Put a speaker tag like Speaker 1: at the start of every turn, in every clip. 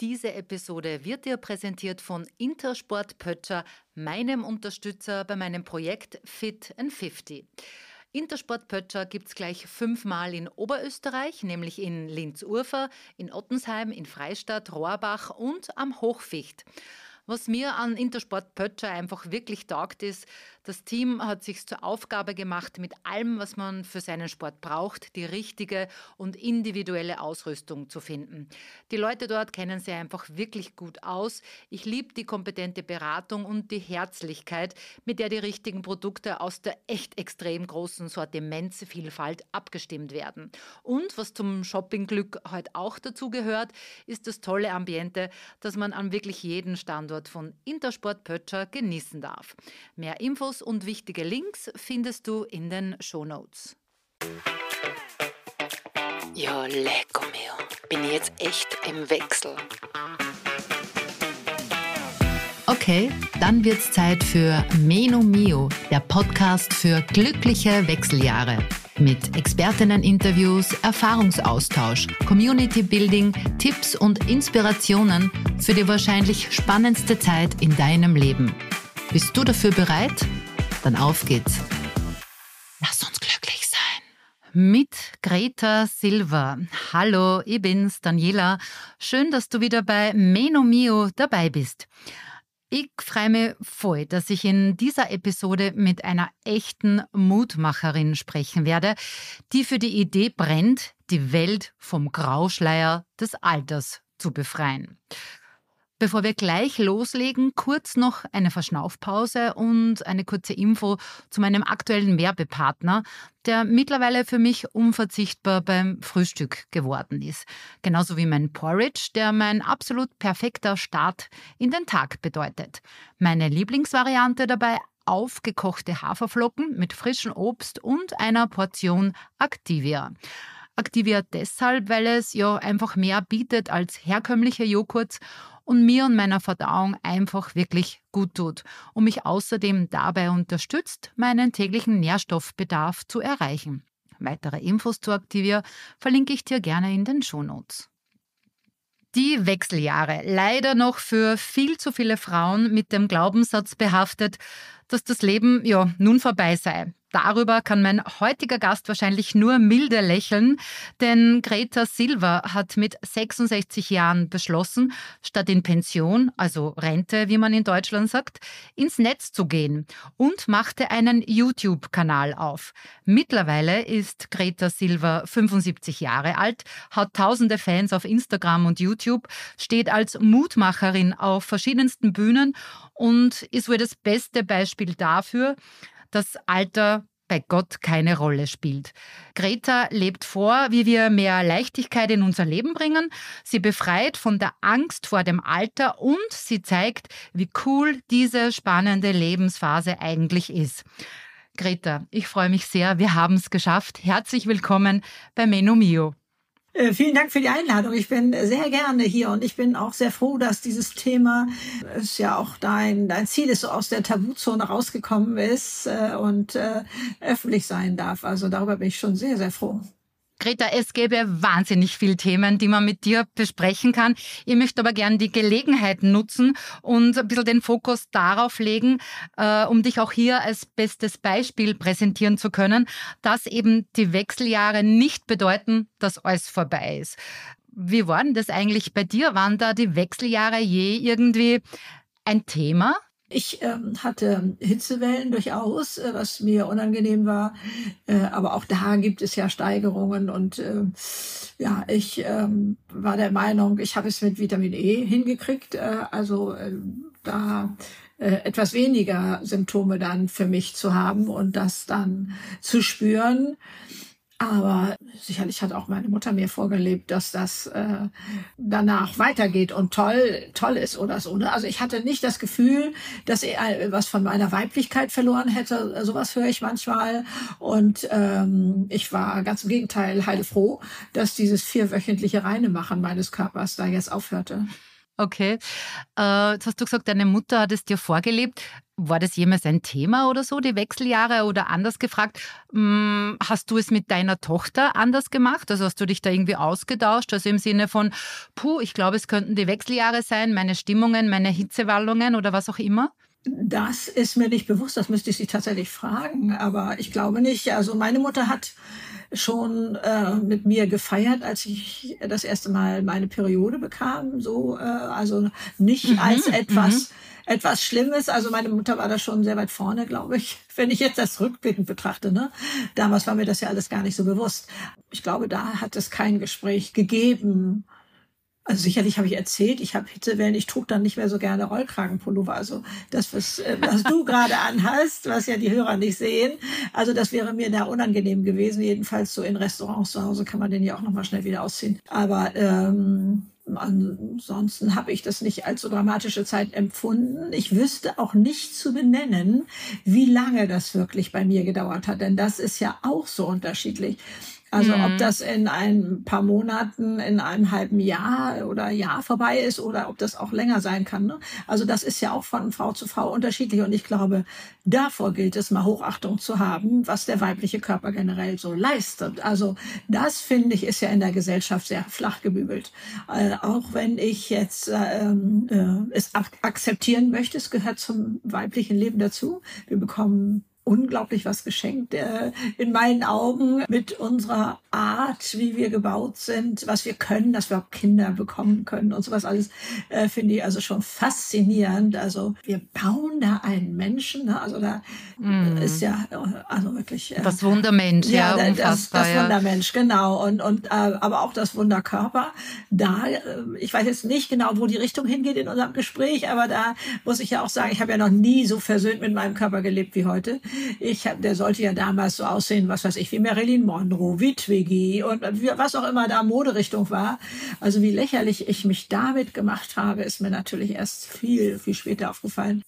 Speaker 1: Diese Episode wird dir präsentiert von Intersport Pötscher, meinem Unterstützer bei meinem Projekt Fit and 50. Intersport Pötscher es gleich fünfmal in Oberösterreich, nämlich in Linz-Urfer, in Ottensheim, in Freistadt, Rohrbach und am Hochficht. Was mir an Intersport Pötscher einfach wirklich taugt, ist, das Team hat sich zur Aufgabe gemacht, mit allem, was man für seinen Sport braucht, die richtige und individuelle Ausrüstung zu finden. Die Leute dort kennen sich einfach wirklich gut aus. Ich liebe die kompetente Beratung und die Herzlichkeit, mit der die richtigen Produkte aus der echt extrem großen Sortimentsvielfalt abgestimmt werden. Und was zum Shoppingglück heute auch dazu gehört, ist das tolle Ambiente, das man an wirklich jedem Standort von Intersport Pötscher genießen darf. Mehr Infos und wichtige Links findest du in den Shownotes.
Speaker 2: Ja, lecko mio. Bin ich jetzt echt im Wechsel.
Speaker 1: Okay, dann wird's Zeit für Meno Mio, der Podcast für glückliche Wechseljahre. Mit Expertinnen-Interviews, Erfahrungsaustausch, Community-Building, Tipps und Inspirationen für die wahrscheinlich spannendste Zeit in deinem Leben. Bist du dafür bereit? Dann auf geht's. Lass uns glücklich sein. Mit Greta Silva. Hallo, ich bin's, Daniela. Schön, dass du wieder bei Meno Mio dabei bist. Ich freue mich voll, dass ich in dieser Episode mit einer echten Mutmacherin sprechen werde, die für die Idee brennt, die Welt vom Grauschleier des Alters zu befreien. Bevor wir gleich loslegen, kurz noch eine Verschnaufpause und eine kurze Info zu meinem aktuellen Werbepartner, der mittlerweile für mich unverzichtbar beim Frühstück geworden ist. Genauso wie mein Porridge, der mein absolut perfekter Start in den Tag bedeutet. Meine Lieblingsvariante dabei aufgekochte Haferflocken mit frischem Obst und einer Portion Activia. Activia deshalb, weil es ja einfach mehr bietet als herkömmliche Joghurts und mir und meiner Verdauung einfach wirklich gut tut und mich außerdem dabei unterstützt, meinen täglichen Nährstoffbedarf zu erreichen. Weitere Infos zu Activia verlinke ich dir gerne in den Shownotes. Die Wechseljahre, leider noch für viel zu viele Frauen mit dem Glaubenssatz behaftet, dass das Leben ja nun vorbei sei. Darüber kann mein heutiger Gast wahrscheinlich nur milde lächeln, denn Greta Silva hat mit 66 Jahren beschlossen, statt in Pension, also Rente, wie man in Deutschland sagt, ins Netz zu gehen und machte einen YouTube-Kanal auf. Mittlerweile ist Greta Silva 75 Jahre alt, hat tausende Fans auf Instagram und YouTube, steht als Mutmacherin auf verschiedensten Bühnen und ist wohl das beste Beispiel dafür, dass Alter bei Gott keine Rolle spielt. Greta lebt vor, wie wir mehr Leichtigkeit in unser Leben bringen. Sie befreit von der Angst vor dem Alter und sie zeigt, wie cool diese spannende Lebensphase eigentlich ist. Greta, ich freue mich sehr, wir haben es geschafft. Herzlich willkommen bei Menu Mio.
Speaker 3: Äh, vielen Dank für die Einladung. Ich bin sehr gerne hier und ich bin auch sehr froh, dass dieses Thema, ist ja auch dein, dein Ziel ist, so aus der Tabuzone rausgekommen ist äh, und äh, öffentlich sein darf. Also darüber bin ich schon sehr, sehr froh.
Speaker 1: Greta, es gäbe wahnsinnig viele Themen, die man mit dir besprechen kann. Ich möchte aber gerne die Gelegenheit nutzen und ein bisschen den Fokus darauf legen, äh, um dich auch hier als bestes Beispiel präsentieren zu können, dass eben die Wechseljahre nicht bedeuten, dass alles vorbei ist. Wie war denn das eigentlich bei dir? Waren da die Wechseljahre je irgendwie ein Thema?
Speaker 3: Ich ähm, hatte Hitzewellen durchaus, äh, was mir unangenehm war. Äh, aber auch da gibt es ja Steigerungen. Und äh, ja, ich ähm, war der Meinung, ich habe es mit Vitamin E hingekriegt. Äh, also äh, da äh, etwas weniger Symptome dann für mich zu haben und das dann zu spüren. Aber sicherlich hat auch meine Mutter mir vorgelebt, dass das äh, danach weitergeht und toll, toll ist oder so. Ne? Also ich hatte nicht das Gefühl, dass ich was von meiner Weiblichkeit verloren hätte. Sowas höre ich manchmal. Und ähm, ich war ganz im Gegenteil heilfroh, dass dieses vierwöchentliche Reinemachen meines Körpers da jetzt aufhörte.
Speaker 1: Okay. Äh, jetzt hast du gesagt, deine Mutter hat es dir vorgelebt. War das jemals ein Thema oder so, die Wechseljahre? Oder anders gefragt, hm, hast du es mit deiner Tochter anders gemacht? Also hast du dich da irgendwie ausgetauscht? Also im Sinne von, puh, ich glaube, es könnten die Wechseljahre sein, meine Stimmungen, meine Hitzewallungen oder was auch immer?
Speaker 3: Das ist mir nicht bewusst, das müsste ich sie tatsächlich fragen, aber ich glaube nicht. Also meine Mutter hat schon äh, mit mir gefeiert, als ich das erste Mal meine Periode bekam. So, äh, also nicht mhm, als etwas mhm. Etwas Schlimmes. Also meine Mutter war da schon sehr weit vorne, glaube ich. Wenn ich jetzt das rückblickend betrachte, ne, damals war mir das ja alles gar nicht so bewusst. Ich glaube, da hat es kein Gespräch gegeben also sicherlich habe ich erzählt, ich habe Hitzewellen, ich trug dann nicht mehr so gerne Rollkragenpullover. Also das, was, äh, was du gerade anhast, was ja die Hörer nicht sehen. Also das wäre mir da unangenehm gewesen. Jedenfalls so in Restaurants zu Hause kann man den ja auch nochmal schnell wieder ausziehen. Aber ähm, ansonsten habe ich das nicht als so dramatische Zeit empfunden. Ich wüsste auch nicht zu benennen, wie lange das wirklich bei mir gedauert hat, denn das ist ja auch so unterschiedlich. Also mhm. ob das in ein paar Monaten, in einem halben Jahr oder Jahr vorbei ist oder ob das auch länger sein kann. Ne? Also das ist ja auch von Frau zu Frau unterschiedlich. Und ich glaube, davor gilt es mal Hochachtung zu haben, was der weibliche Körper generell so leistet. Also das finde ich ist ja in der Gesellschaft sehr flach gebügelt. Äh, auch wenn ich jetzt äh, äh, es akzeptieren möchte, es gehört zum weiblichen Leben dazu. Wir bekommen unglaublich was geschenkt äh, in meinen Augen mit unserer Art, wie wir gebaut sind, was wir können, dass wir auch Kinder bekommen können und sowas alles, äh, finde ich also schon faszinierend. Also wir bauen da einen Menschen, ne? also da mm. ist ja also wirklich
Speaker 1: äh, das Wundermensch, ja,
Speaker 3: ja das, das Wundermensch, genau und und äh, aber auch das Wunderkörper. Da, äh, ich weiß jetzt nicht genau, wo die Richtung hingeht in unserem Gespräch, aber da muss ich ja auch sagen, ich habe ja noch nie so versöhnt mit meinem Körper gelebt wie heute. Ich hab, der sollte ja damals so aussehen, was weiß ich, wie Marilyn Monroe, wie Twiggy und was auch immer da Moderichtung war. Also wie lächerlich ich mich damit gemacht habe, ist mir natürlich erst viel, viel später aufgefallen.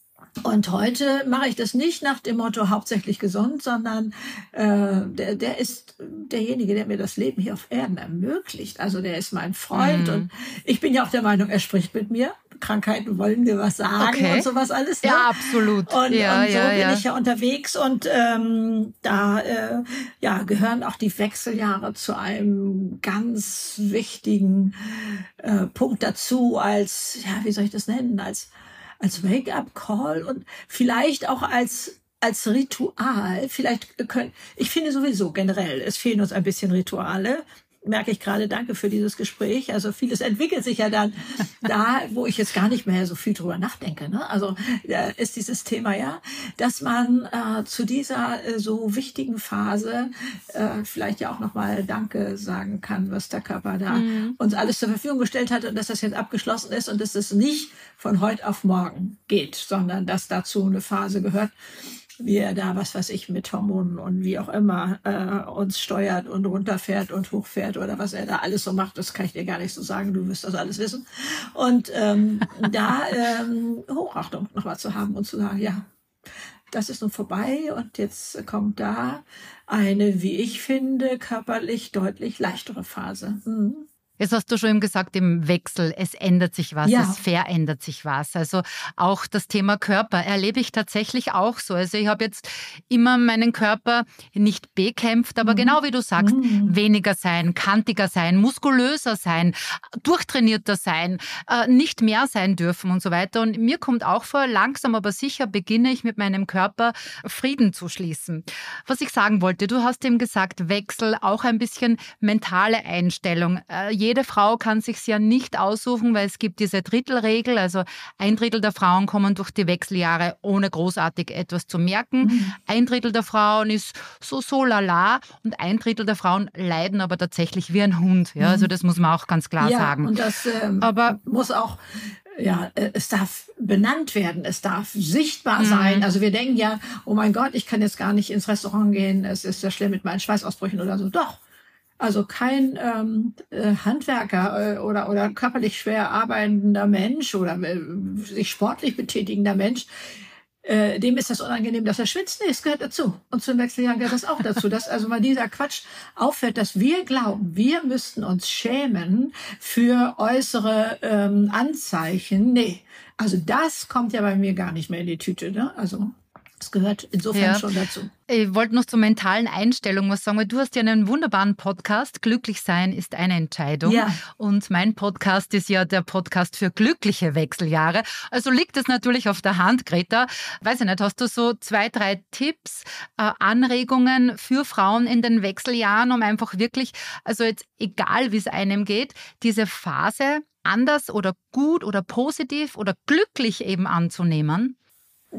Speaker 3: Und heute mache ich das nicht nach dem Motto hauptsächlich gesund, sondern äh, der, der ist derjenige, der mir das Leben hier auf Erden ermöglicht. Also der ist mein Freund mhm. und ich bin ja auch der Meinung, er spricht mit mir. Krankheiten wollen dir was sagen okay. und sowas alles.
Speaker 1: Ne? Ja, absolut.
Speaker 3: Und,
Speaker 1: ja,
Speaker 3: und so
Speaker 1: ja,
Speaker 3: bin
Speaker 1: ja.
Speaker 3: ich ja unterwegs und ähm, da äh, ja, gehören auch die Wechseljahre zu einem ganz wichtigen äh, Punkt dazu als, ja, wie soll ich das nennen, als als Wake-up-Call und vielleicht auch als als Ritual, vielleicht können, ich finde sowieso generell, es fehlen uns ein bisschen Rituale merke ich gerade, danke für dieses Gespräch. Also vieles entwickelt sich ja dann da, wo ich jetzt gar nicht mehr so viel drüber nachdenke. Ne? Also äh, ist dieses Thema ja, dass man äh, zu dieser äh, so wichtigen Phase äh, vielleicht ja auch nochmal Danke sagen kann, was der Körper da mhm. uns alles zur Verfügung gestellt hat und dass das jetzt abgeschlossen ist und dass es nicht von heute auf morgen geht, sondern dass dazu eine Phase gehört, wie er da, was weiß ich, mit Hormonen und wie auch immer äh, uns steuert und runterfährt und hochfährt oder was er da alles so macht, das kann ich dir gar nicht so sagen, du wirst das alles wissen. Und ähm, da ähm, Hochachtung nochmal zu haben und zu sagen, ja, das ist nun vorbei und jetzt kommt da eine, wie ich finde, körperlich deutlich leichtere Phase. Mhm.
Speaker 1: Jetzt hast du schon eben gesagt, im Wechsel, es ändert sich was, ja. es verändert sich was. Also auch das Thema Körper erlebe ich tatsächlich auch so. Also ich habe jetzt immer meinen Körper nicht bekämpft, aber mhm. genau wie du sagst, mhm. weniger sein, kantiger sein, muskulöser sein, durchtrainierter sein, äh, nicht mehr sein dürfen und so weiter. Und mir kommt auch vor, langsam aber sicher beginne ich mit meinem Körper Frieden zu schließen. Was ich sagen wollte, du hast eben gesagt, Wechsel, auch ein bisschen mentale Einstellung. Äh, jede Frau kann sich ja nicht aussuchen, weil es gibt diese Drittelregel. Also ein Drittel der Frauen kommen durch die Wechseljahre ohne großartig etwas zu merken. Mhm. Ein Drittel der Frauen ist so so lala und ein Drittel der Frauen leiden aber tatsächlich wie ein Hund. Ja, also mhm. das muss man auch ganz klar
Speaker 3: ja,
Speaker 1: sagen.
Speaker 3: Und das ähm, aber muss auch ja, äh, es darf benannt werden, es darf sichtbar mhm. sein. Also wir denken ja, oh mein Gott, ich kann jetzt gar nicht ins Restaurant gehen, es ist ja schlimm mit meinen Schweißausbrüchen oder so. Doch, also kein ähm, äh, Handwerker äh, oder, oder körperlich schwer arbeitender Mensch oder äh, sich sportlich betätigender Mensch äh, dem ist das unangenehm, dass er schwitzt. Nee, es gehört dazu. Und zum Wechseljahr gehört das auch dazu, dass also mal dieser Quatsch aufhört, dass wir glauben, wir müssten uns schämen für äußere ähm, Anzeichen. Nee, also das kommt ja bei mir gar nicht mehr in die Tüte. Ne? Also das gehört insofern ja. schon dazu.
Speaker 1: Ich wollte noch zur mentalen Einstellung was sagen, weil du hast ja einen wunderbaren Podcast. Glücklich sein ist eine Entscheidung. Ja. Und mein Podcast ist ja der Podcast für glückliche Wechseljahre. Also liegt es natürlich auf der Hand, Greta. Weiß ich nicht, hast du so zwei, drei Tipps, äh, Anregungen für Frauen in den Wechseljahren, um einfach wirklich, also jetzt egal wie es einem geht, diese Phase anders oder gut oder positiv oder glücklich eben anzunehmen?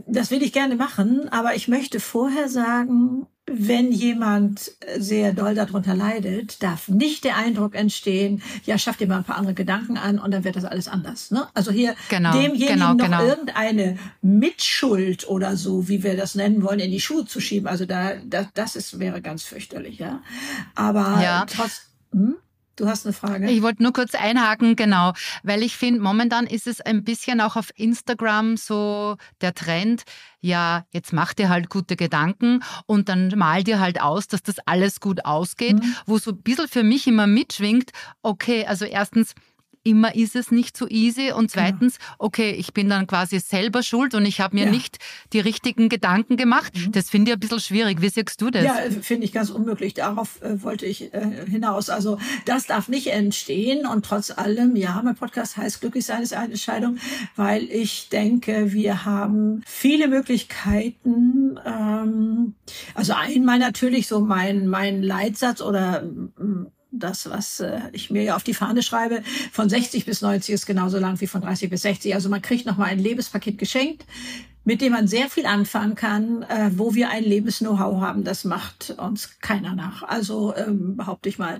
Speaker 3: Das will ich gerne machen, aber ich möchte vorher sagen, wenn jemand sehr doll darunter leidet, darf nicht der Eindruck entstehen, ja, schaff dir mal ein paar andere Gedanken an und dann wird das alles anders. Ne? Also hier genau, demjenigen genau, noch genau. irgendeine Mitschuld oder so, wie wir das nennen wollen, in die Schuhe zu schieben. Also da, da das ist, wäre ganz fürchterlich, ja. Aber ja. trotz. Hm? Du hast eine Frage.
Speaker 1: Ich wollte nur kurz einhaken, genau, weil ich finde, momentan ist es ein bisschen auch auf Instagram so der Trend, ja, jetzt mach dir halt gute Gedanken und dann mal dir halt aus, dass das alles gut ausgeht, mhm. wo so ein bisschen für mich immer mitschwingt, okay, also erstens, immer ist es nicht so easy. Und genau. zweitens, okay, ich bin dann quasi selber schuld und ich habe mir ja. nicht die richtigen Gedanken gemacht. Mhm. Das finde ich ein bisschen schwierig. Wie siehst du das?
Speaker 3: Ja, finde ich ganz unmöglich. Darauf äh, wollte ich äh, hinaus. Also das darf nicht entstehen. Und trotz allem, ja, mein Podcast heißt Glücklich sein ist eine Entscheidung, weil ich denke, wir haben viele Möglichkeiten. Ähm, also einmal natürlich so mein, mein Leitsatz oder das, was äh, ich mir ja auf die Fahne schreibe, von 60 bis 90 ist genauso lang wie von 30 bis 60. Also man kriegt nochmal ein Lebenspaket geschenkt, mit dem man sehr viel anfangen kann, äh, wo wir ein Lebens-Know-how haben. Das macht uns keiner nach. Also ähm, behaupte ich mal.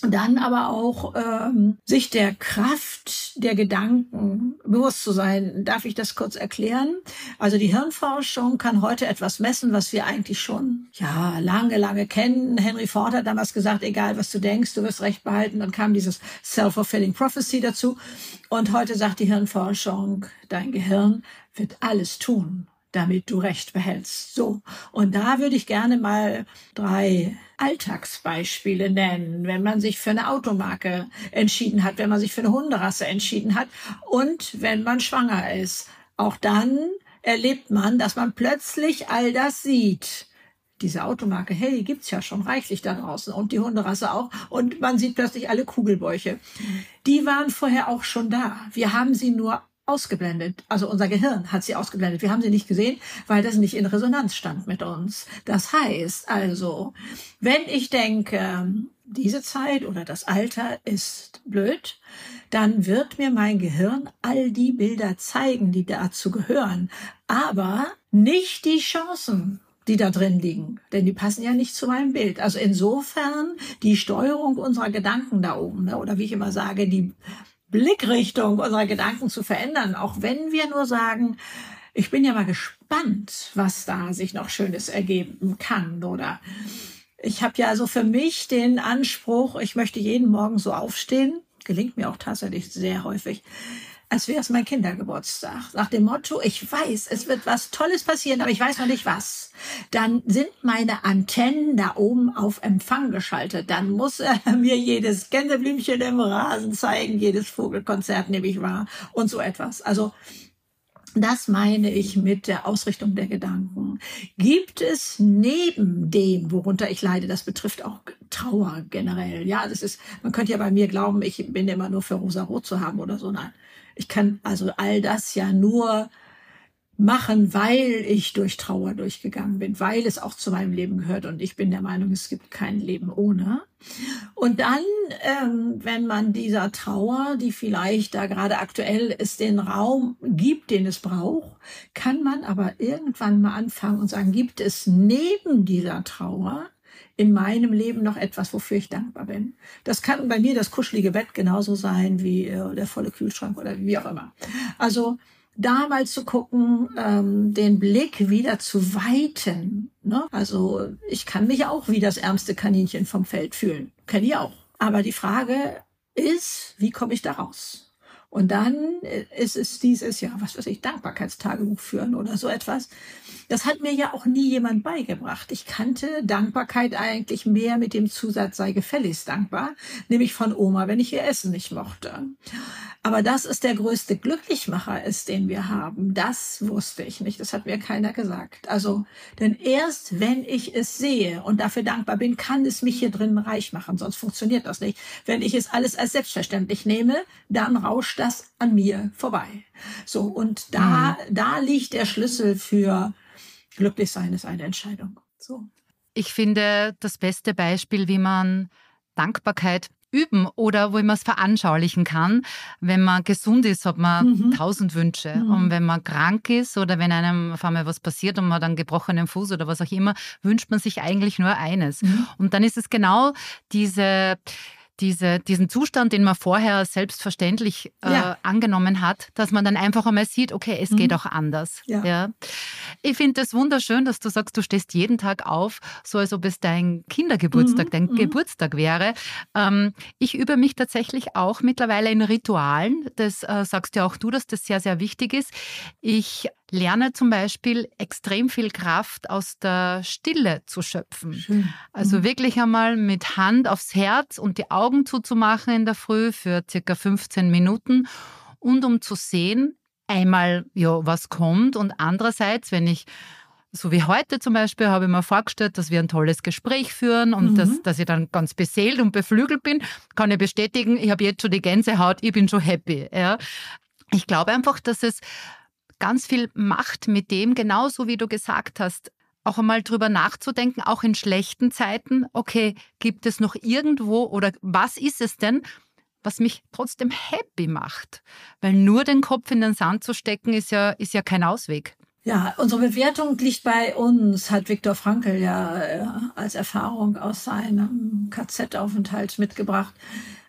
Speaker 3: Dann aber auch ähm, sich der Kraft der Gedanken bewusst zu sein. Darf ich das kurz erklären? Also die Hirnforschung kann heute etwas messen, was wir eigentlich schon ja lange, lange kennen. Henry Ford hat damals gesagt, egal was du denkst, du wirst recht behalten. Dann kam dieses self-fulfilling prophecy dazu. Und heute sagt die Hirnforschung, dein Gehirn wird alles tun, damit du Recht behältst. So. Und da würde ich gerne mal drei Alltagsbeispiele nennen, wenn man sich für eine Automarke entschieden hat, wenn man sich für eine Hunderasse entschieden hat und wenn man schwanger ist. Auch dann erlebt man, dass man plötzlich all das sieht. Diese Automarke, hey, gibt's ja schon reichlich da draußen und die Hunderasse auch. Und man sieht plötzlich alle Kugelbäuche. Die waren vorher auch schon da. Wir haben sie nur ausgeblendet. Also unser Gehirn hat sie ausgeblendet. Wir haben sie nicht gesehen, weil das nicht in Resonanz stand mit uns. Das heißt also, wenn ich denke, diese Zeit oder das Alter ist blöd, dann wird mir mein Gehirn all die Bilder zeigen, die dazu gehören, aber nicht die Chancen, die da drin liegen, denn die passen ja nicht zu meinem Bild. Also insofern die Steuerung unserer Gedanken da oben, ne, oder wie ich immer sage, die Blickrichtung unserer Gedanken zu verändern, auch wenn wir nur sagen, ich bin ja mal gespannt, was da sich noch Schönes ergeben kann oder? Ich habe ja so für mich den Anspruch, ich möchte jeden Morgen so aufstehen, gelingt mir auch tatsächlich sehr häufig, als wäre es mein Kindergeburtstag. Nach dem Motto, ich weiß, es wird was Tolles passieren, aber ich weiß noch nicht was. Dann sind meine Antennen da oben auf Empfang geschaltet. Dann muss er mir jedes Gänseblümchen im Rasen zeigen, jedes Vogelkonzert nehme ich wahr und so etwas. Also das meine ich mit der Ausrichtung der Gedanken. Gibt es neben dem, worunter ich leide, das betrifft auch Trauer generell. Ja, das ist, man könnte ja bei mir glauben, ich bin immer nur für rosa-rot zu haben oder so. Nein. Ich kann also all das ja nur machen, weil ich durch Trauer durchgegangen bin, weil es auch zu meinem Leben gehört und ich bin der Meinung, es gibt kein Leben ohne. Und dann, ähm, wenn man dieser Trauer, die vielleicht da gerade aktuell ist, den Raum gibt, den es braucht, kann man aber irgendwann mal anfangen und sagen, gibt es neben dieser Trauer in meinem Leben noch etwas, wofür ich dankbar bin. Das kann bei mir das kuschelige Bett genauso sein wie äh, der volle Kühlschrank oder wie auch immer. Also da mal zu gucken, ähm, den Blick wieder zu weiten. Ne? Also ich kann mich auch wie das ärmste Kaninchen vom Feld fühlen. Kenne ich auch. Aber die Frage ist, wie komme ich da raus? Und dann äh, ist es dieses, ja, was weiß ich, Dankbarkeitstagebuch führen oder so etwas. Das hat mir ja auch nie jemand beigebracht. Ich kannte Dankbarkeit eigentlich mehr mit dem Zusatz sei gefälligst dankbar, nämlich von Oma, wenn ich ihr Essen nicht mochte. Aber das ist der größte Glücklichmacher ist, den wir haben. Das wusste ich nicht. Das hat mir keiner gesagt. Also, denn erst wenn ich es sehe und dafür dankbar bin, kann es mich hier drin reich machen. Sonst funktioniert das nicht. Wenn ich es alles als selbstverständlich nehme, dann rauscht das an mir vorbei. So. Und da, mhm. da liegt der Schlüssel für glücklich sein ist eine Entscheidung. So.
Speaker 1: Ich finde das beste Beispiel, wie man Dankbarkeit üben oder wo man es veranschaulichen kann. Wenn man gesund ist, hat man mhm. tausend Wünsche. Mhm. Und wenn man krank ist oder wenn einem auf einmal was passiert und man hat einen gebrochenen Fuß oder was auch immer, wünscht man sich eigentlich nur eines. Mhm. Und dann ist es genau diese diese, diesen Zustand, den man vorher selbstverständlich äh, ja. angenommen hat, dass man dann einfach einmal sieht, okay, es mhm. geht auch anders. Ja. ja. Ich finde es das wunderschön, dass du sagst, du stehst jeden Tag auf, so als ob es dein Kindergeburtstag, mhm. dein mhm. Geburtstag wäre. Ähm, ich übe mich tatsächlich auch mittlerweile in Ritualen. Das äh, sagst ja auch du, dass das sehr, sehr wichtig ist. Ich lerne zum Beispiel extrem viel Kraft aus der Stille zu schöpfen. Schön. Also mhm. wirklich einmal mit Hand aufs Herz und die Augen zuzumachen in der Früh für circa 15 Minuten und um zu sehen, einmal, ja, was kommt und andererseits, wenn ich so wie heute zum Beispiel habe ich mir vorgestellt, dass wir ein tolles Gespräch führen und mhm. dass, dass ich dann ganz beseelt und beflügelt bin, kann ich bestätigen, ich habe jetzt schon die Gänsehaut, ich bin schon happy. Ja. Ich glaube einfach, dass es ganz viel Macht mit dem, genauso wie du gesagt hast, auch einmal drüber nachzudenken, auch in schlechten Zeiten, okay, gibt es noch irgendwo oder was ist es denn, was mich trotzdem happy macht? Weil nur den Kopf in den Sand zu stecken, ist ja, ist ja kein Ausweg.
Speaker 3: Ja, unsere Bewertung liegt bei uns, hat Viktor Frankl ja äh, als Erfahrung aus seinem KZ-Aufenthalt mitgebracht.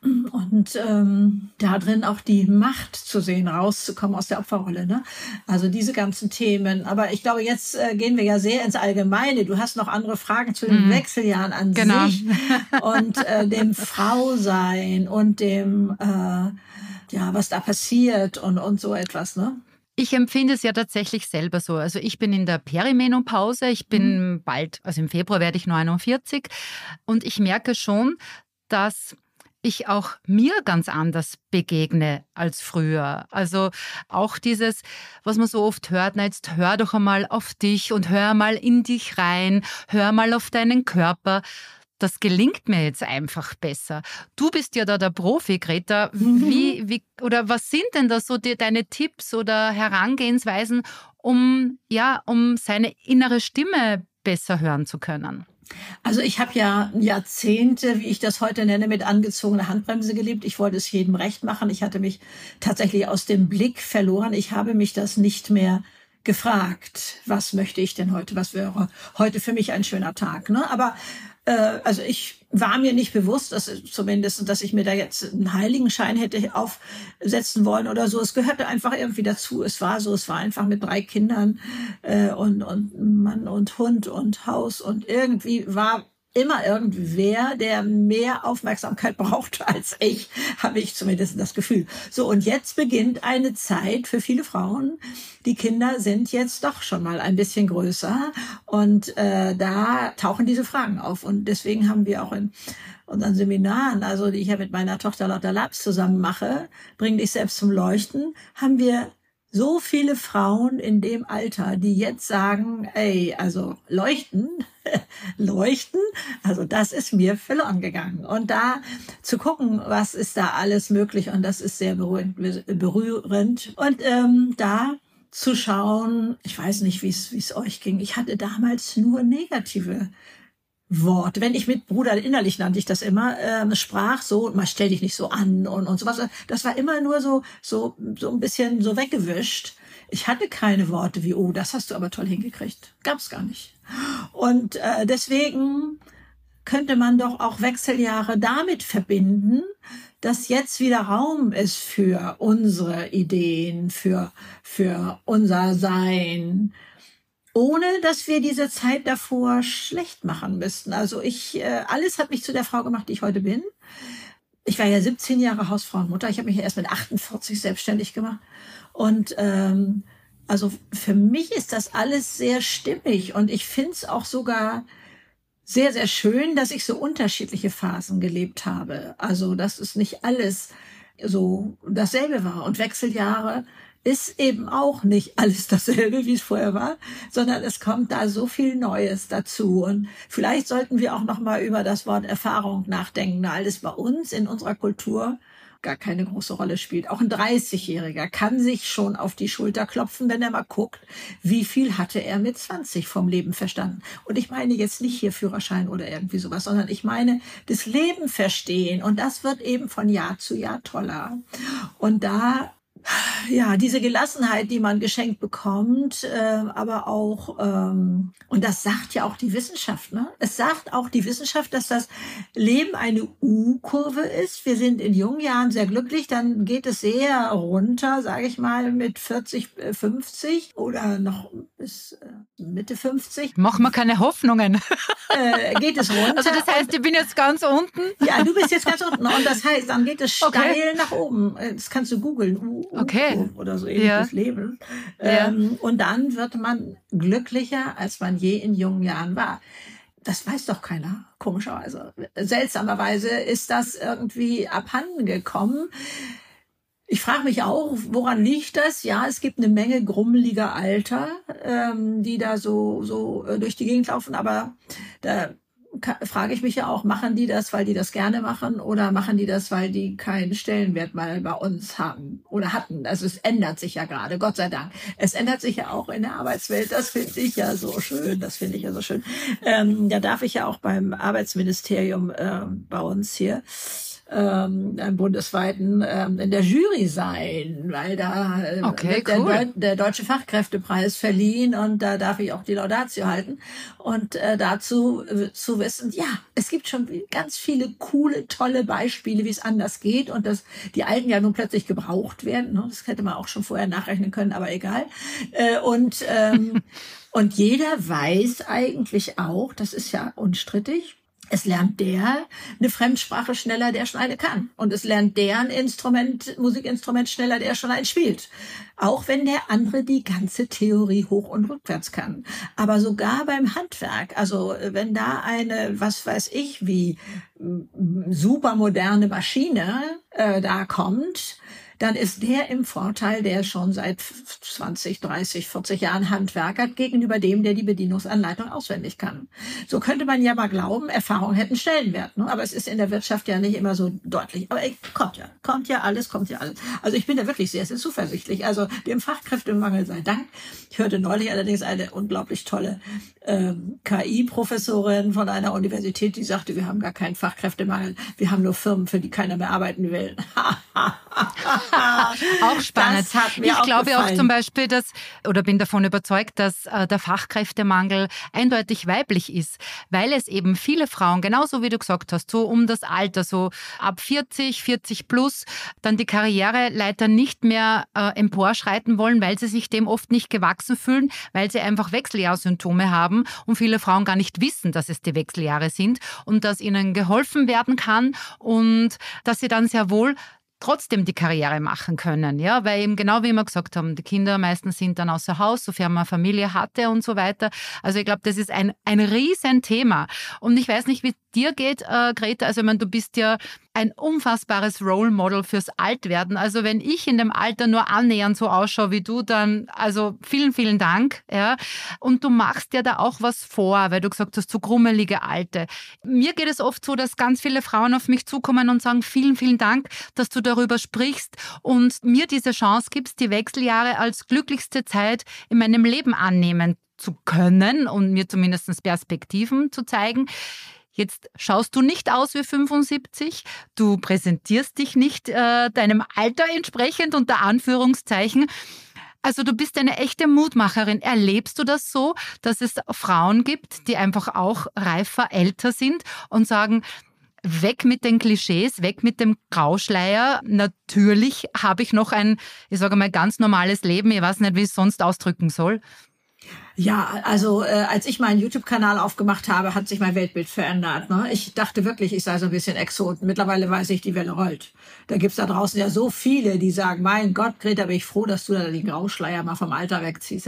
Speaker 3: Und ähm, da drin auch die Macht zu sehen, rauszukommen aus der Opferrolle. Ne? Also diese ganzen Themen. Aber ich glaube, jetzt äh, gehen wir ja sehr ins Allgemeine. Du hast noch andere Fragen zu den mhm. Wechseljahren an genau. sich und äh, dem Frausein und dem, äh, ja, was da passiert und, und so etwas. Ne?
Speaker 1: Ich empfinde es ja tatsächlich selber so. Also ich bin in der Perimenopause, ich bin mhm. bald, also im Februar werde ich 49 und ich merke schon, dass ich auch mir ganz anders begegne als früher. Also auch dieses, was man so oft hört, na jetzt hör doch einmal auf dich und hör mal in dich rein, hör mal auf deinen Körper. Das gelingt mir jetzt einfach besser. Du bist ja da der Profi, Greta. Mhm. Wie, wie, oder was sind denn da so die, deine Tipps oder Herangehensweisen, um, ja, um seine innere Stimme besser hören zu können?
Speaker 3: Also ich habe ja Jahrzehnte, wie ich das heute nenne, mit angezogener Handbremse gelebt. Ich wollte es jedem recht machen. Ich hatte mich tatsächlich aus dem Blick verloren. Ich habe mich das nicht mehr gefragt. Was möchte ich denn heute? Was wäre heute für mich ein schöner Tag? Ne? Aber also ich war mir nicht bewusst, dass zumindest, dass ich mir da jetzt einen Heiligenschein hätte aufsetzen wollen oder so. Es gehörte einfach irgendwie dazu. Es war so, es war einfach mit drei Kindern äh, und, und Mann und Hund und Haus und irgendwie war immer irgendwer, der mehr Aufmerksamkeit braucht als ich, habe ich zumindest das Gefühl. So, und jetzt beginnt eine Zeit für viele Frauen. Die Kinder sind jetzt doch schon mal ein bisschen größer und äh, da tauchen diese Fragen auf. Und deswegen haben wir auch in unseren Seminaren, also die ich ja mit meiner Tochter Lotta Labs zusammen mache, bring dich selbst zum Leuchten, haben wir so viele Frauen in dem Alter, die jetzt sagen, ey, also leuchten, leuchten, also das ist mir verloren gegangen. Und da zu gucken, was ist da alles möglich und das ist sehr berührend. Und ähm, da zu schauen, ich weiß nicht, wie es euch ging. Ich hatte damals nur negative Wort. Wenn ich mit Bruder innerlich nannte ich das immer, ähm, sprach so, mal stell dich nicht so an und, und sowas. Das war immer nur so, so, so ein bisschen so weggewischt. Ich hatte keine Worte wie, oh, das hast du aber toll hingekriegt. Gab's gar nicht. Und äh, deswegen könnte man doch auch Wechseljahre damit verbinden, dass jetzt wieder Raum ist für unsere Ideen, für, für unser Sein, ohne dass wir diese Zeit davor schlecht machen müssten. Also ich, äh, alles hat mich zu der Frau gemacht, die ich heute bin. ich war ja 17 Jahre Hausfrau und Mutter. Ich habe mich ja erst mit 48 selbstständig gemacht. Und ähm, also für mich ist das alles sehr stimmig und ich finde es auch sogar sehr, sehr schön, dass ich so unterschiedliche Phasen gelebt habe. Also, dass es nicht alles so dasselbe war. Und Wechseljahre ist eben auch nicht alles dasselbe, wie es vorher war, sondern es kommt da so viel Neues dazu. Und vielleicht sollten wir auch noch mal über das Wort Erfahrung nachdenken, weil es bei uns in unserer Kultur gar keine große Rolle spielt. Auch ein 30-Jähriger kann sich schon auf die Schulter klopfen, wenn er mal guckt, wie viel hatte er mit 20 vom Leben verstanden. Und ich meine jetzt nicht hier Führerschein oder irgendwie sowas, sondern ich meine das Leben verstehen. Und das wird eben von Jahr zu Jahr toller. Und da ja, diese Gelassenheit, die man geschenkt bekommt, äh, aber auch, ähm, und das sagt ja auch die Wissenschaft, ne? Es sagt auch die Wissenschaft, dass das Leben eine U-Kurve ist. Wir sind in jungen Jahren sehr glücklich, dann geht es sehr runter, sage ich mal, mit 40, 50 äh, oder noch bis äh, Mitte 50.
Speaker 1: Mach mal keine Hoffnungen.
Speaker 3: Äh, geht es runter.
Speaker 1: Also das heißt, ich bin jetzt ganz unten?
Speaker 3: Ja, du bist jetzt ganz unten. Und das heißt, dann geht es steil okay. nach oben. Das kannst du googeln
Speaker 1: okay.
Speaker 3: oder so ähnliches ja. Leben. Ähm, ja. Und dann wird man glücklicher, als man je in jungen Jahren war. Das weiß doch keiner, komischerweise. Seltsamerweise ist das irgendwie abhanden gekommen. Ich frage mich auch, woran liegt das? Ja, es gibt eine Menge grummeliger Alter, ähm, die da so, so äh, durch die Gegend laufen, aber da frage ich mich ja auch, machen die das, weil die das gerne machen oder machen die das, weil die keinen Stellenwert mal bei uns haben oder hatten? Also es ändert sich ja gerade, Gott sei Dank. Es ändert sich ja auch in der Arbeitswelt. Das finde ich ja so schön. Das finde ich ja so schön. Ähm, da darf ich ja auch beim Arbeitsministerium äh, bei uns hier ähm, bundesweiten ähm, in der Jury sein, weil da äh,
Speaker 1: okay,
Speaker 3: wird cool. der, der, Deutsche Fachkräftepreis verliehen und da darf ich auch die Laudatio halten und äh, dazu äh, zu wissen, ja, es gibt schon ganz viele coole, tolle Beispiele, wie es anders geht und dass die Alten ja nun plötzlich gebraucht werden. Ne? Das hätte man auch schon vorher nachrechnen können, aber egal. Äh, und ähm, und jeder weiß eigentlich auch, das ist ja unstrittig, es lernt der eine Fremdsprache schneller, der schon eine kann. Und es lernt der ein Instrument, Musikinstrument schneller, der schon ein spielt. Auch wenn der andere die ganze Theorie hoch und rückwärts kann. Aber sogar beim Handwerk, also wenn da eine, was weiß ich, wie supermoderne Maschine äh, da kommt, dann ist der im Vorteil, der schon seit 20, 30, 40 Jahren Handwerker gegenüber dem, der die Bedienungsanleitung auswendig kann. So könnte man ja mal glauben, Erfahrung hätten Stellenwert. Ne? Aber es ist in der Wirtschaft ja nicht immer so deutlich. Aber ey, kommt ja, kommt ja alles, kommt ja alles. Also ich bin da wirklich sehr, sehr zuversichtlich. Also dem Fachkräftemangel sei Dank. Ich hörte neulich allerdings eine unglaublich tolle ähm, KI-Professorin von einer Universität, die sagte, wir haben gar keinen Fachkräftemangel. Wir haben nur Firmen, für die keiner mehr arbeiten will.
Speaker 1: auch spannend. ich auch glaube gefallen. auch zum Beispiel, dass, oder bin davon überzeugt, dass äh, der Fachkräftemangel eindeutig weiblich ist, weil es eben viele Frauen, genauso wie du gesagt hast, so um das Alter, so ab 40, 40 plus, dann die Karriereleiter nicht mehr äh, emporschreiten wollen, weil sie sich dem oft nicht gewachsen fühlen, weil sie einfach Wechseljahrsymptome haben und viele Frauen gar nicht wissen, dass es die Wechseljahre sind und dass ihnen geholfen werden kann und dass sie dann sehr wohl trotzdem die Karriere machen können, ja, weil eben genau wie wir gesagt haben, die Kinder meistens sind dann außer Haus, sofern man Familie hatte und so weiter. Also ich glaube, das ist ein, ein Riesenthema. Und ich weiß nicht, wie dir geht, äh, Greta. Also ich meine, du bist ja ein unfassbares Role Model fürs Altwerden. Also wenn ich in dem Alter nur annähernd so ausschaue wie du, dann also vielen, vielen Dank. Ja. Und du machst dir da auch was vor, weil du gesagt hast, so grummelige Alte. Mir geht es oft so, dass ganz viele Frauen auf mich zukommen und sagen, vielen, vielen Dank, dass du darüber sprichst und mir diese Chance gibst, die Wechseljahre als glücklichste Zeit in meinem Leben annehmen zu können und mir zumindest Perspektiven zu zeigen. Jetzt schaust du nicht aus wie 75, du präsentierst dich nicht äh, deinem Alter entsprechend unter Anführungszeichen. Also du bist eine echte Mutmacherin. Erlebst du das so, dass es Frauen gibt, die einfach auch reifer, älter sind und sagen, weg mit den Klischees, weg mit dem Grauschleier. Natürlich habe ich noch ein, ich sage mal, ganz normales Leben. Ich weiß nicht, wie ich es sonst ausdrücken soll.
Speaker 3: Ja, also äh, als ich meinen YouTube-Kanal aufgemacht habe, hat sich mein Weltbild verändert. Ne? Ich dachte wirklich, ich sei so ein bisschen Exot. Mittlerweile weiß ich, die Welle rollt. Da gibt's da draußen ja so viele, die sagen, mein Gott, Greta, bin ich froh, dass du da den Grauschleier mal vom Alter wegziehst.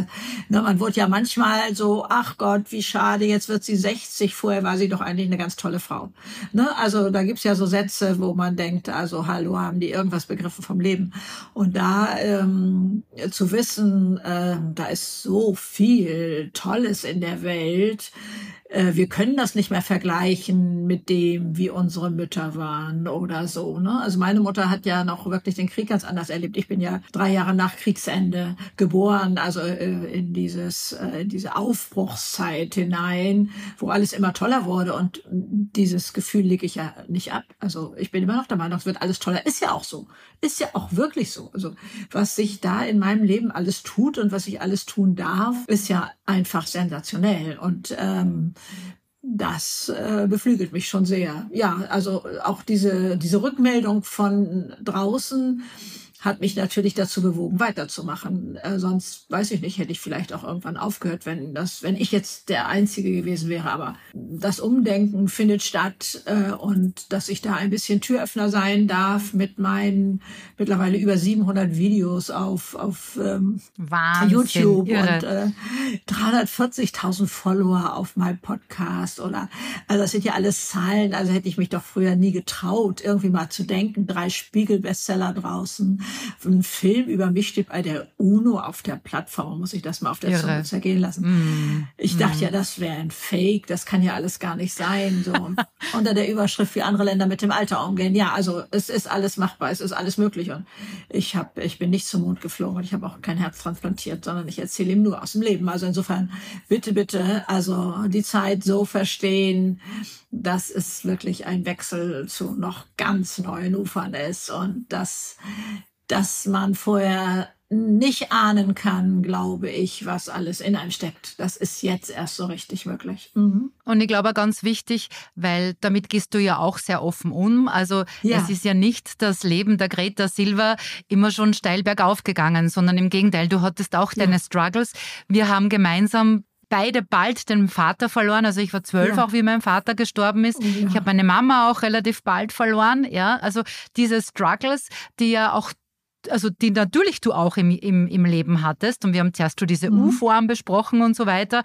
Speaker 3: Ne, man wird ja manchmal so, ach Gott, wie schade, jetzt wird sie 60, vorher war sie doch eigentlich eine ganz tolle Frau. Ne? Also da gibt's ja so Sätze, wo man denkt, also hallo, haben die irgendwas begriffen vom Leben. Und da ähm, zu wissen, äh, da ist so viel Tolles in der Welt. Äh, wir können das nicht mehr vergleichen mit dem, wie unsere Mütter waren oder so. Ne? Also meine Mutter hat ja noch wirklich den Krieg ganz anders erlebt. Ich bin ja drei Jahre nach Kriegsende geboren, also äh, in dieses äh, in diese Aufbruchszeit hinein, wo alles immer toller wurde und dieses Gefühl lege ich ja nicht ab. Also ich bin immer noch der Meinung, es wird alles toller. Ist ja auch so. Ist ja auch wirklich so. Also was sich da in meinem Leben alles tut und was ich alles tun darf, ist ja einfach sensationell und ähm, das äh, beflügelt mich schon sehr. Ja, also auch diese, diese Rückmeldung von draußen, hat mich natürlich dazu bewogen, weiterzumachen. Äh, sonst weiß ich nicht, hätte ich vielleicht auch irgendwann aufgehört, wenn das, wenn ich jetzt der Einzige gewesen wäre. Aber das Umdenken findet statt äh, und dass ich da ein bisschen Türöffner sein darf mit meinen mittlerweile über 700 Videos auf auf ähm, YouTube irre. und äh, 340.000 Follower auf meinem Podcast oder also das sind ja alles Zahlen. Also hätte ich mich doch früher nie getraut, irgendwie mal zu denken. Drei Spiegel-Bestseller draußen ein Film über mich steht bei der UNO auf der Plattform. Muss ich das mal auf der Irre. Zunge zergehen lassen. Mm. Ich dachte mm. ja, das wäre ein Fake. Das kann ja alles gar nicht sein. So unter der Überschrift, wie andere Länder mit dem Alter umgehen. Ja, also es ist alles machbar. Es ist alles möglich. Und ich habe, ich bin nicht zum Mond geflogen und ich habe auch kein Herz transplantiert, sondern ich erzähle ihm nur aus dem Leben. Also insofern bitte, bitte, also die Zeit so verstehen, dass es wirklich ein Wechsel zu noch ganz neuen Ufern ist und dass dass man vorher nicht ahnen kann, glaube ich, was alles in einem steckt. Das ist jetzt erst so richtig wirklich.
Speaker 1: Mhm. Und ich glaube ganz wichtig, weil damit gehst du ja auch sehr offen um. Also ja. es ist ja nicht das Leben der Greta Silva immer schon steil bergauf gegangen, sondern im Gegenteil, du hattest auch deine ja. Struggles. Wir haben gemeinsam beide bald den Vater verloren. Also ich war zwölf, ja. auch wie mein Vater gestorben ist. Ja. Ich habe meine Mama auch relativ bald verloren. Ja, also diese Struggles, die ja auch also die natürlich du auch im, im, im Leben hattest. Und wir haben zuerst schon diese mhm. U-Form besprochen und so weiter.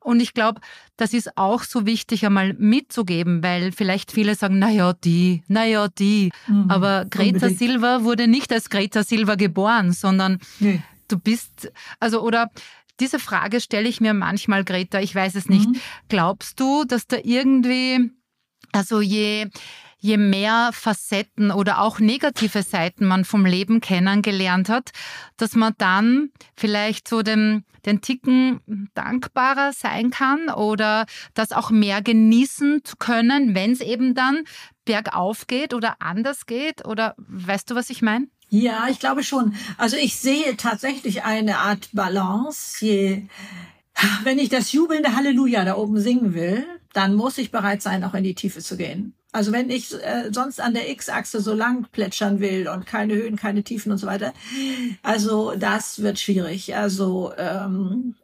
Speaker 1: Und ich glaube, das ist auch so wichtig, einmal mitzugeben, weil vielleicht viele sagen, naja, die, naja, die. Mhm. Aber Greta Unbedingt. Silva wurde nicht als Greta Silva geboren, sondern nee. du bist, also, oder diese Frage stelle ich mir manchmal, Greta, ich weiß es nicht. Mhm. Glaubst du, dass da irgendwie, also je, je mehr Facetten oder auch negative Seiten man vom Leben kennengelernt hat, dass man dann vielleicht so dem, den Ticken dankbarer sein kann oder das auch mehr genießen zu können, wenn es eben dann bergauf geht oder anders geht oder weißt du, was ich meine?
Speaker 3: Ja, ich glaube schon. Also ich sehe tatsächlich eine Art Balance. Je, wenn ich das jubelnde Halleluja da oben singen will, dann muss ich bereit sein, auch in die Tiefe zu gehen. Also wenn ich äh, sonst an der X-Achse so lang plätschern will und keine Höhen, keine Tiefen und so weiter, also das wird schwierig. Also ähm,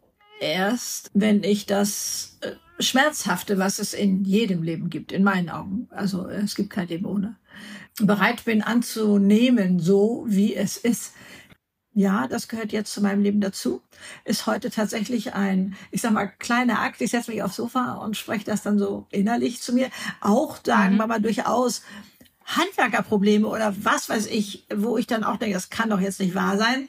Speaker 3: erst, wenn ich das äh, Schmerzhafte, was es in jedem Leben gibt, in meinen Augen, also es gibt kein Leben ohne, bereit bin anzunehmen, so wie es ist, ja, das gehört jetzt zu meinem Leben dazu, ist heute tatsächlich ein, ich sag mal, kleiner Akt. Ich setze mich aufs Sofa und spreche das dann so innerlich zu mir. Auch, sagen mhm. wir mal, durchaus Handwerkerprobleme oder was weiß ich, wo ich dann auch denke, das kann doch jetzt nicht wahr sein,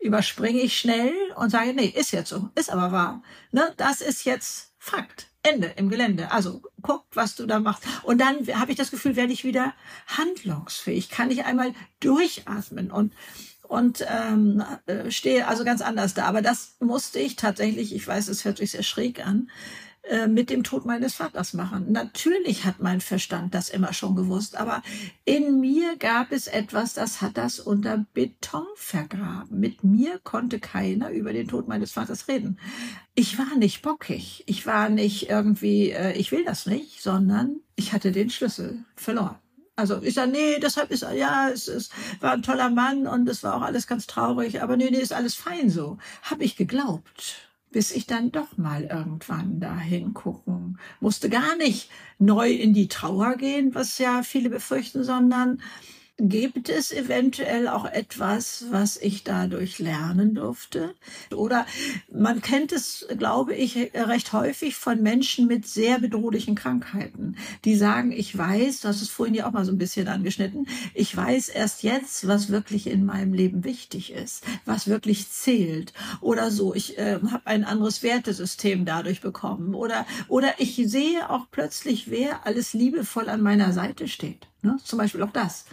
Speaker 3: überspringe ich schnell und sage, nee, ist jetzt so, ist aber wahr. Ne? Das ist jetzt Fakt. Ende im Gelände. Also guck, was du da machst. Und dann habe ich das Gefühl, werde ich wieder handlungsfähig. Kann ich einmal durchatmen und und ähm, äh, stehe also ganz anders da. Aber das musste ich tatsächlich, ich weiß, es hört sich sehr schräg an, äh, mit dem Tod meines Vaters machen. Natürlich hat mein Verstand das immer schon gewusst, aber in mir gab es etwas, das hat das unter Beton vergraben. Mit mir konnte keiner über den Tod meines Vaters reden. Ich war nicht bockig, ich war nicht irgendwie, äh, ich will das nicht, sondern ich hatte den Schlüssel verloren. Also ich sage, nee, deshalb ist ja, es, es war ein toller Mann und es war auch alles ganz traurig, aber nee, nee, ist alles fein so. Hab ich geglaubt. Bis ich dann doch mal irgendwann dahin gucken musste. Gar nicht neu in die Trauer gehen, was ja viele befürchten, sondern Gibt es eventuell auch etwas, was ich dadurch lernen durfte? Oder man kennt es, glaube ich, recht häufig von Menschen mit sehr bedrohlichen Krankheiten, die sagen, ich weiß, du hast es vorhin ja auch mal so ein bisschen angeschnitten, ich weiß erst jetzt, was wirklich in meinem Leben wichtig ist, was wirklich zählt. Oder so, ich äh, habe ein anderes Wertesystem dadurch bekommen. Oder, oder ich sehe auch plötzlich, wer alles liebevoll an meiner Seite steht. Ne? Zum Beispiel auch das.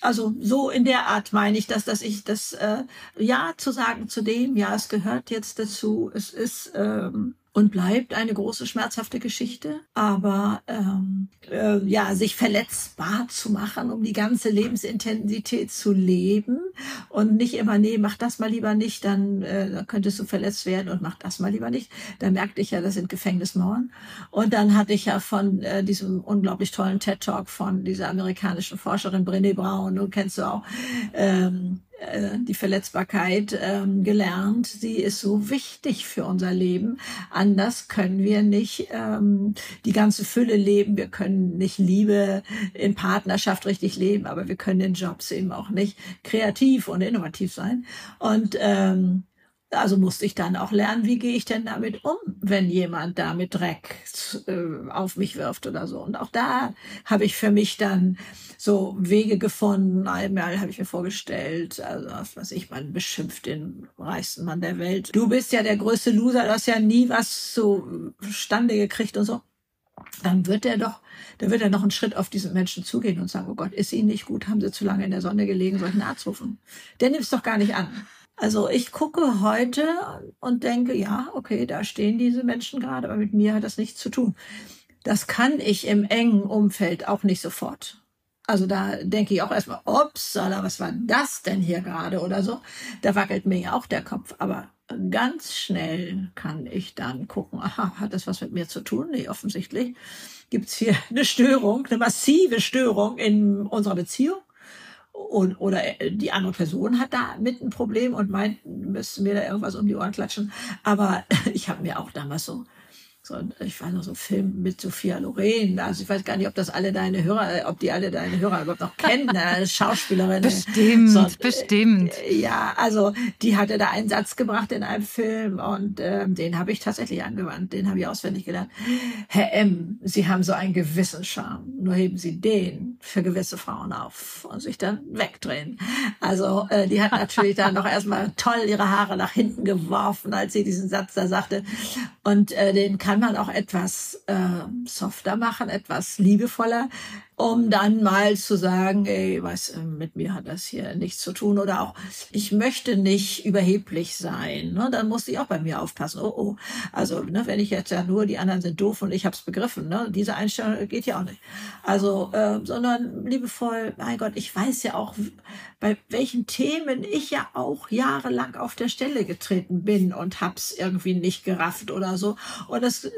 Speaker 3: Also so in der Art meine ich, dass, dass ich das äh, Ja zu sagen zu dem, ja, es gehört jetzt dazu, es ist ähm, und bleibt eine große schmerzhafte Geschichte. Aber ähm, äh, ja, sich verletzbar zu machen, um die ganze Lebensintensität zu leben und nicht immer, nee, mach das mal lieber nicht, dann, äh, dann könntest du verletzt werden und mach das mal lieber nicht. Da merkte ich ja, das sind Gefängnismauern. Und dann hatte ich ja von äh, diesem unglaublich tollen TED-Talk von dieser amerikanischen Forscherin Brené Brown, du kennst du auch, ähm, äh, die Verletzbarkeit ähm, gelernt. Sie ist so wichtig für unser Leben. Anders können wir nicht ähm, die ganze Fülle leben. Wir können nicht Liebe in Partnerschaft richtig leben, aber wir können in Jobs eben auch nicht kreativ und innovativ sein. Und ähm, also musste ich dann auch lernen, wie gehe ich denn damit um, wenn jemand da mit Dreck äh, auf mich wirft oder so. Und auch da habe ich für mich dann so Wege gefunden. Einmal habe ich mir vorgestellt, also was weiß ich, man beschimpft den reichsten Mann der Welt. Du bist ja der größte Loser, du hast ja nie was zustande gekriegt und so. Dann wird er doch, da wird er noch einen Schritt auf diesen Menschen zugehen und sagen, oh Gott, ist Ihnen nicht gut, haben Sie zu lange in der Sonne gelegen, soll ich einen Arzt rufen? Der nimmt es doch gar nicht an. Also ich gucke heute und denke, ja, okay, da stehen diese Menschen gerade, aber mit mir hat das nichts zu tun. Das kann ich im engen Umfeld auch nicht sofort. Also da denke ich auch erstmal, ups, was war das denn hier gerade oder so. Da wackelt mir ja auch der Kopf. Aber ganz schnell kann ich dann gucken, aha, hat das was mit mir zu tun? Nee, offensichtlich gibt's hier eine Störung, eine massive Störung in unserer Beziehung und, oder äh, die andere Person hat da mit ein Problem und meint, müsste mir da irgendwas um die Ohren klatschen. Aber ich habe mir auch damals so so, ich weiß noch so ein Film mit Sophia Loren. Also ich weiß gar nicht, ob das alle deine Hörer, ob die alle deine Hörer überhaupt noch kennen. Eine Schauspielerin.
Speaker 1: Bestimmt, so, bestimmt.
Speaker 3: Äh, ja, also die hatte da einen Satz gebracht in einem Film und ähm, den habe ich tatsächlich angewandt. Den habe ich auswendig gelernt. Herr M., Sie haben so einen gewissen Charme. Nur heben Sie den für gewisse Frauen auf und sich dann wegdrehen. Also äh, die hat natürlich dann noch erstmal toll ihre Haare nach hinten geworfen, als sie diesen Satz da sagte. Und äh, den kann kann man auch etwas äh, softer machen, etwas liebevoller um dann mal zu sagen, ey, was äh, mit mir hat das hier nichts zu tun oder auch ich möchte nicht überheblich sein. Ne? Dann muss ich auch bei mir aufpassen. Oh, oh. Also ne, wenn ich jetzt ja nur die anderen sind doof und ich habe es begriffen, ne? diese Einstellung geht ja auch nicht. Also äh, sondern liebevoll, mein Gott, ich weiß ja auch bei welchen Themen ich ja auch jahrelang auf der Stelle getreten bin und hab's irgendwie nicht gerafft oder so. Und das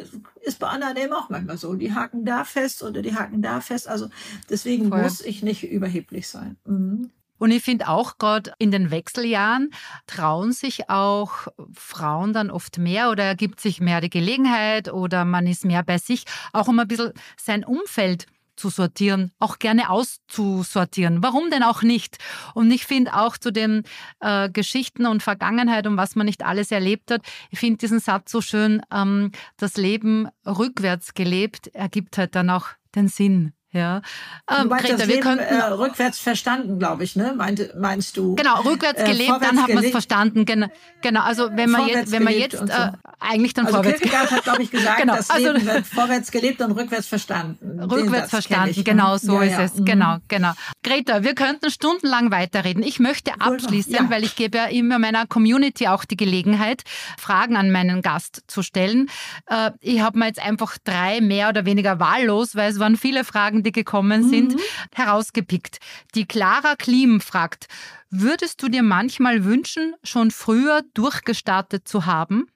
Speaker 3: ist bei anderen eben auch manchmal so. Die haken da fest oder die haken da fest. Also deswegen Voll. muss ich nicht überheblich sein. Mhm.
Speaker 1: Und ich finde auch gerade in den Wechseljahren trauen sich auch Frauen dann oft mehr oder ergibt sich mehr die Gelegenheit oder man ist mehr bei sich, auch um ein bisschen sein Umfeld zu sortieren, auch gerne auszusortieren. Warum denn auch nicht? Und ich finde auch zu den äh, Geschichten und Vergangenheit und was man nicht alles erlebt hat, ich finde diesen Satz so schön, ähm, das Leben rückwärts gelebt ergibt halt dann auch den Sinn. Ja.
Speaker 3: Ähm, du Greta, das wir Leben, könnten äh, rückwärts verstanden, glaube ich, ne? Meint, meinst du?
Speaker 1: Genau, rückwärts äh, gelebt, äh, dann hat man es verstanden. Genau, genau. Also wenn man jetzt, wenn man jetzt so. äh, eigentlich dann
Speaker 3: also
Speaker 1: vorwärts.
Speaker 3: Kierkegaard hat, glaube ich, gesagt, genau. das also, Leben wird vorwärts gelebt und rückwärts verstanden.
Speaker 1: Rückwärts verstanden, ich, ne? genau, so ja, ist ja. es. Mhm. Genau, genau. Greta, wir könnten stundenlang weiterreden. Ich möchte abschließen, ja. weil ich gebe ja immer meiner Community auch die Gelegenheit, Fragen an meinen Gast zu stellen. Äh, ich habe mir jetzt einfach drei mehr oder weniger wahllos, weil es waren viele Fragen Fragen, die gekommen sind, mhm. herausgepickt. Die Clara Klim fragt, würdest du dir manchmal wünschen, schon früher durchgestartet zu haben?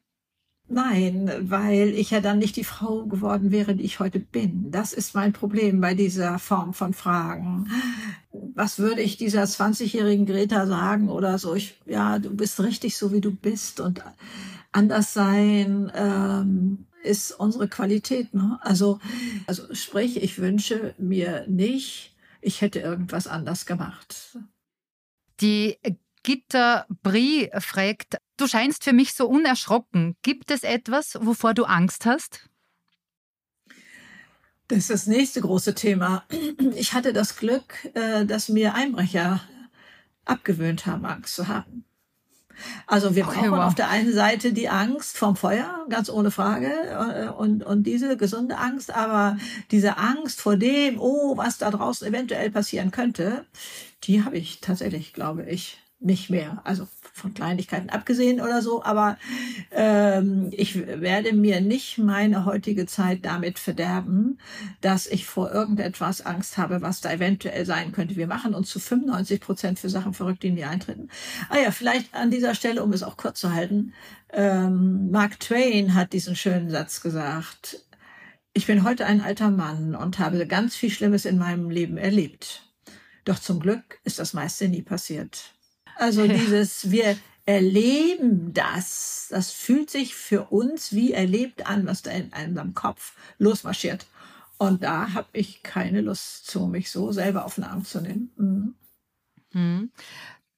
Speaker 3: Nein, weil ich ja dann nicht die Frau geworden wäre, die ich heute bin. Das ist mein Problem bei dieser Form von Fragen. Was würde ich dieser 20-jährigen Greta sagen oder so? Ich, ja, du bist richtig so, wie du bist und anders sein ähm, ist unsere Qualität. Ne? Also, also sprich, ich wünsche mir nicht, ich hätte irgendwas anders gemacht.
Speaker 1: Die Gitta Brie fragt, du scheinst für mich so unerschrocken. Gibt es etwas, wovor du Angst hast?
Speaker 3: Das ist das nächste große Thema. Ich hatte das Glück, äh, dass mir Einbrecher abgewöhnt haben, Angst zu haben. Also wir brauchen auf der einen Seite die Angst vom Feuer, ganz ohne Frage, äh, und, und diese gesunde Angst, aber diese Angst vor dem, oh, was da draußen eventuell passieren könnte, die habe ich tatsächlich, glaube ich nicht mehr. Also von Kleinigkeiten abgesehen oder so, aber ähm, ich werde mir nicht meine heutige Zeit damit verderben, dass ich vor irgendetwas Angst habe, was da eventuell sein könnte. Wir machen uns zu 95 Prozent für Sachen verrückt, die nie eintreten. Ah ja, vielleicht an dieser Stelle, um es auch kurz zu halten, ähm, Mark Twain hat diesen schönen Satz gesagt. Ich bin heute ein alter Mann und habe ganz viel Schlimmes in meinem Leben erlebt. Doch zum Glück ist das meiste nie passiert. Also dieses, wir erleben das. Das fühlt sich für uns wie erlebt an, was da in unserem Kopf losmarschiert. Und da habe ich keine Lust zu, mich so selber auf den Arm zu nehmen. Mhm.
Speaker 1: Mhm.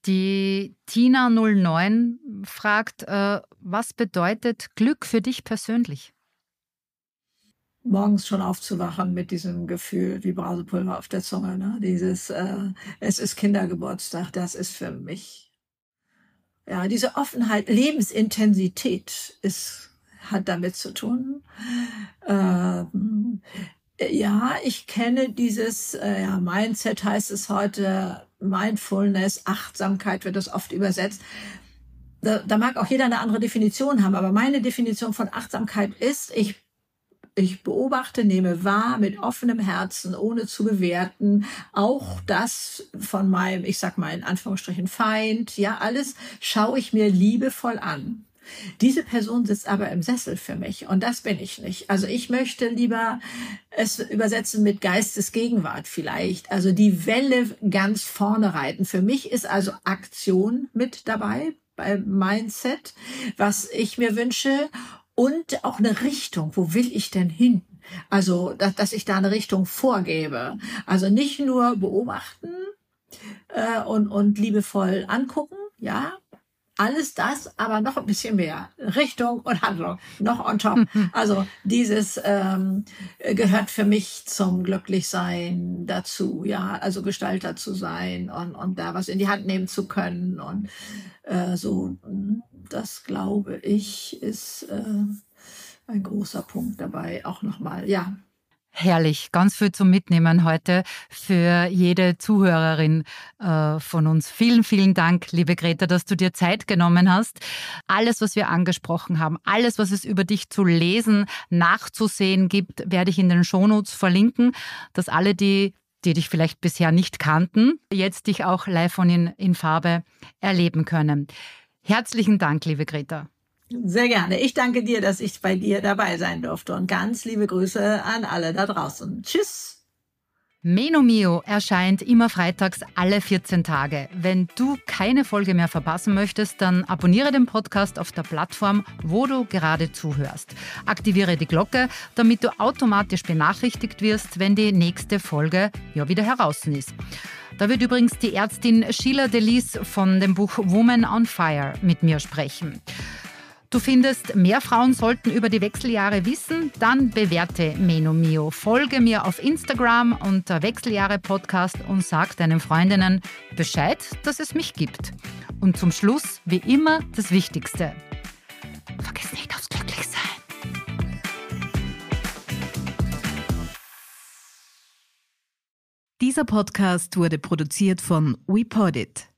Speaker 1: Die Tina 09 fragt, äh, was bedeutet Glück für dich persönlich?
Speaker 3: Morgens schon aufzuwachen mit diesem Gefühl wie Brausepulver auf der Zunge. Ne? Dieses, äh, es ist Kindergeburtstag, das ist für mich. Ja, diese Offenheit, Lebensintensität ist, hat damit zu tun. Ähm, ja, ich kenne dieses äh, ja, Mindset, heißt es heute, Mindfulness, Achtsamkeit wird das oft übersetzt. Da, da mag auch jeder eine andere Definition haben, aber meine Definition von Achtsamkeit ist, ich ich beobachte, nehme wahr mit offenem Herzen, ohne zu bewerten, auch das von meinem, ich sag mal in Anführungsstrichen Feind, ja, alles schaue ich mir liebevoll an. Diese Person sitzt aber im Sessel für mich und das bin ich nicht. Also ich möchte lieber es übersetzen mit Geistesgegenwart vielleicht. Also die Welle ganz vorne reiten. Für mich ist also Aktion mit dabei bei Mindset, was ich mir wünsche und auch eine Richtung. Wo will ich denn hin? Also, dass, dass ich da eine Richtung vorgebe. Also nicht nur beobachten äh, und, und liebevoll angucken, ja, alles das, aber noch ein bisschen mehr. Richtung und Handlung, noch on top. Also dieses ähm, gehört für mich zum Glücklichsein dazu, ja, also Gestalter zu sein und, und da was in die Hand nehmen zu können und äh, so das glaube ich, ist äh, ein großer Punkt dabei. Auch nochmal, ja.
Speaker 1: Herrlich, ganz viel zum Mitnehmen heute für jede Zuhörerin äh, von uns. Vielen, vielen Dank, liebe Greta, dass du dir Zeit genommen hast. Alles, was wir angesprochen haben, alles, was es über dich zu lesen, nachzusehen gibt, werde ich in den Shownotes verlinken, dass alle, die die dich vielleicht bisher nicht kannten, jetzt dich auch live und in, in Farbe erleben können. Herzlichen Dank, liebe Greta.
Speaker 3: Sehr gerne. Ich danke dir, dass ich bei dir dabei sein durfte und ganz liebe Grüße an alle da draußen. Tschüss.
Speaker 1: Meno Mio erscheint immer freitags alle 14 Tage. Wenn du keine Folge mehr verpassen möchtest, dann abonniere den Podcast auf der Plattform, wo du gerade zuhörst. Aktiviere die Glocke, damit du automatisch benachrichtigt wirst, wenn die nächste Folge ja wieder heraus ist. Da wird übrigens die Ärztin Sheila Delis von dem Buch Woman on Fire mit mir sprechen. Du findest, mehr Frauen sollten über die Wechseljahre wissen? Dann bewerte Meno Mio. Folge mir auf Instagram unter Wechseljahre Podcast und sag deinen Freundinnen Bescheid, dass es mich gibt. Und zum Schluss, wie immer, das Wichtigste. Vergiss nicht aufs Glücklichsein. Dieser Podcast wurde produziert von WePodit.